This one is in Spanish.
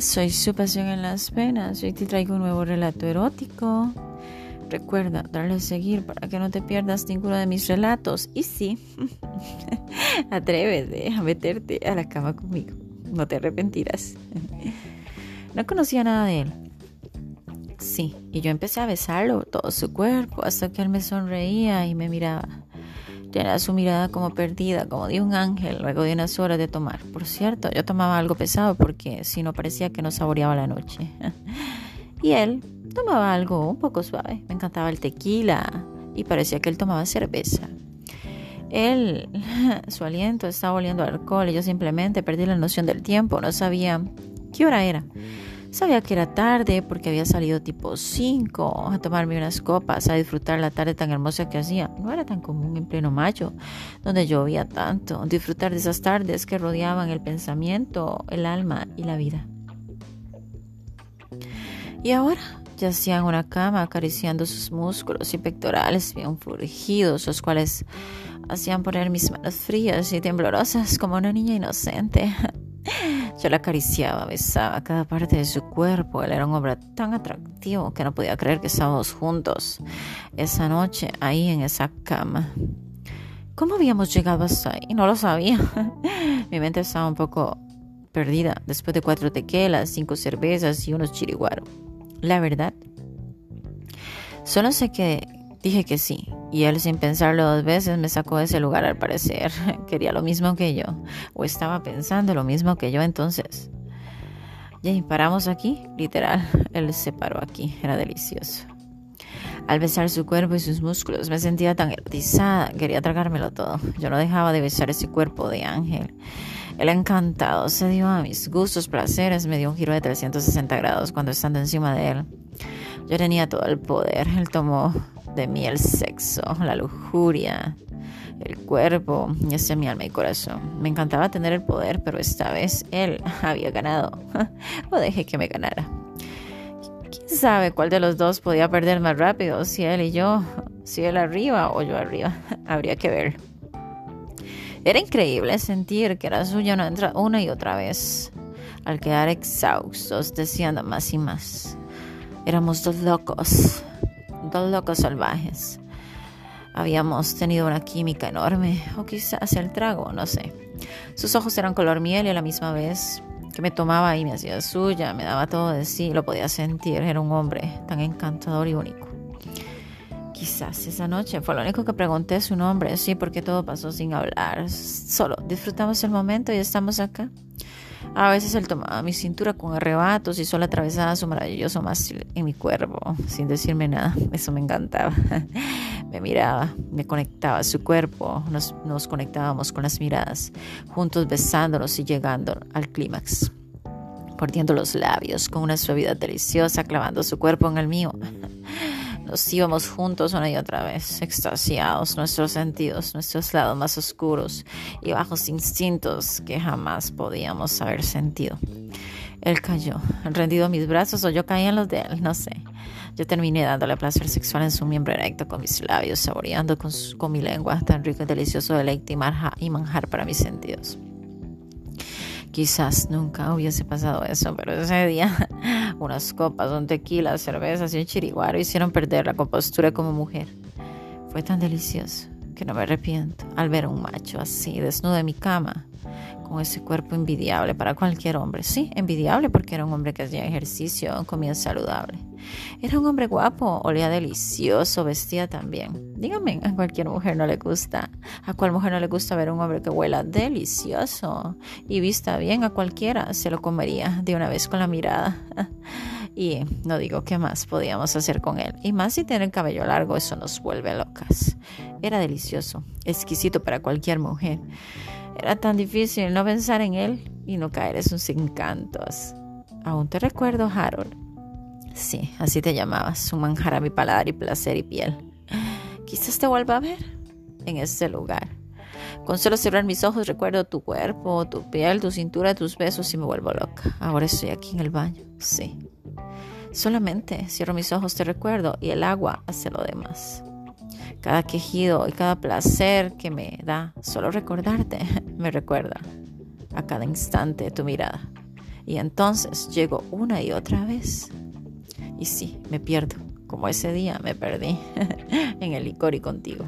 Soy su pasión en las penas. Hoy te traigo un nuevo relato erótico. Recuerda darle a seguir para que no te pierdas ninguno de mis relatos. Y sí, atrévete a meterte a la cama conmigo. No te arrepentirás. No conocía nada de él. Sí, y yo empecé a besarlo, todo su cuerpo, hasta que él me sonreía y me miraba. Tenía su mirada como perdida, como de un ángel, luego de unas horas de tomar. Por cierto, yo tomaba algo pesado porque si no parecía que no saboreaba la noche. y él tomaba algo un poco suave. Me encantaba el tequila y parecía que él tomaba cerveza. Él, su aliento estaba oliendo alcohol y yo simplemente perdí la noción del tiempo. No sabía qué hora era. Sabía que era tarde porque había salido tipo 5 a tomarme unas copas, a disfrutar la tarde tan hermosa que hacía. No era tan común en pleno mayo, donde llovía tanto, disfrutar de esas tardes que rodeaban el pensamiento, el alma y la vida. Y ahora yacía en una cama acariciando sus músculos y pectorales bien furgidos, los cuales hacían poner mis manos frías y temblorosas como una niña inocente. Yo la acariciaba, besaba cada parte de su cuerpo. Él era un hombre tan atractivo que no podía creer que estábamos juntos esa noche ahí en esa cama. ¿Cómo habíamos llegado hasta ahí? No lo sabía. Mi mente estaba un poco perdida después de cuatro tequelas, cinco cervezas y unos chiriguaros. La verdad, solo sé que dije que sí, y él sin pensarlo dos veces me sacó de ese lugar al parecer. Quería lo mismo que yo. O estaba pensando lo mismo que yo entonces. Y paramos aquí, literal. Él se paró aquí. Era delicioso. Al besar su cuerpo y sus músculos me sentía tan erotizada. Quería tragármelo todo. Yo no dejaba de besar ese cuerpo de ángel. El encantado se dio a mis gustos, placeres, me dio un giro de 360 grados cuando estando encima de él. Yo tenía todo el poder. Él tomó de mí el sexo, la lujuria, el cuerpo, y ese mi alma y corazón. Me encantaba tener el poder, pero esta vez él había ganado. o dejé que me ganara. ¿Quién sabe cuál de los dos podía perder más rápido? Si él y yo, si él arriba o yo arriba. Habría que ver. Era increíble sentir que era suya una y otra vez. Al quedar exhaustos, deseando más y más. Éramos dos locos, dos locos salvajes. Habíamos tenido una química enorme, o quizás el trago, no sé. Sus ojos eran color miel y a la misma vez que me tomaba y me hacía suya, me daba todo de sí, lo podía sentir. Era un hombre tan encantador y único. Quizás esa noche fue lo único que pregunté su nombre, sí, porque todo pasó sin hablar. Solo disfrutamos el momento y estamos acá. A veces él tomaba mi cintura con arrebatos y solo atravesaba su maravilloso mástil en mi cuerpo, sin decirme nada. Eso me encantaba. me miraba, me conectaba a su cuerpo, nos, nos conectábamos con las miradas, juntos besándonos y llegando al clímax. Mordiendo los labios con una suavidad deliciosa, clavando su cuerpo en el mío. Nos íbamos juntos una y otra vez, extasiados, nuestros sentidos, nuestros lados más oscuros y bajos instintos que jamás podíamos haber sentido. Él cayó, rendido mis brazos o yo caí en los de él, no sé. Yo terminé dándole placer sexual en su miembro erecto con mis labios, saboreando con, mi lengua tan rico y delicioso deleite y manjar para mis sentidos. Quizás nunca hubiese pasado eso, pero ese día unas copas, un tequila, cervezas y un chiriguaro hicieron perder la compostura como mujer. Fue tan delicioso que no me arrepiento al ver a un macho así, desnudo en mi cama, con ese cuerpo envidiable para cualquier hombre. Sí, envidiable porque era un hombre que hacía ejercicio, comía saludable. Era un hombre guapo, olía delicioso, vestía también. Dígame, a cualquier mujer no le gusta. ¿A cuál mujer no le gusta ver un hombre que huela delicioso y vista bien? A cualquiera se lo comería de una vez con la mirada. Y no digo qué más podíamos hacer con él. Y más si tiene el cabello largo, eso nos vuelve locas. Era delicioso, exquisito para cualquier mujer. Era tan difícil no pensar en él y no caer en sus encantos. Aún te recuerdo, Harold. Sí, así te llamabas, un manjar a mi paladar y placer y piel. Quizás te vuelva a ver en ese lugar. Con solo cerrar mis ojos recuerdo tu cuerpo, tu piel, tu cintura, tus besos y me vuelvo loca. Ahora estoy aquí en el baño. Sí. Solamente cierro mis ojos, te recuerdo y el agua hace lo demás. Cada quejido y cada placer que me da solo recordarte me recuerda a cada instante tu mirada Y entonces llego una y otra vez. Y sí, me pierdo, como ese día me perdí en el licor y contigo.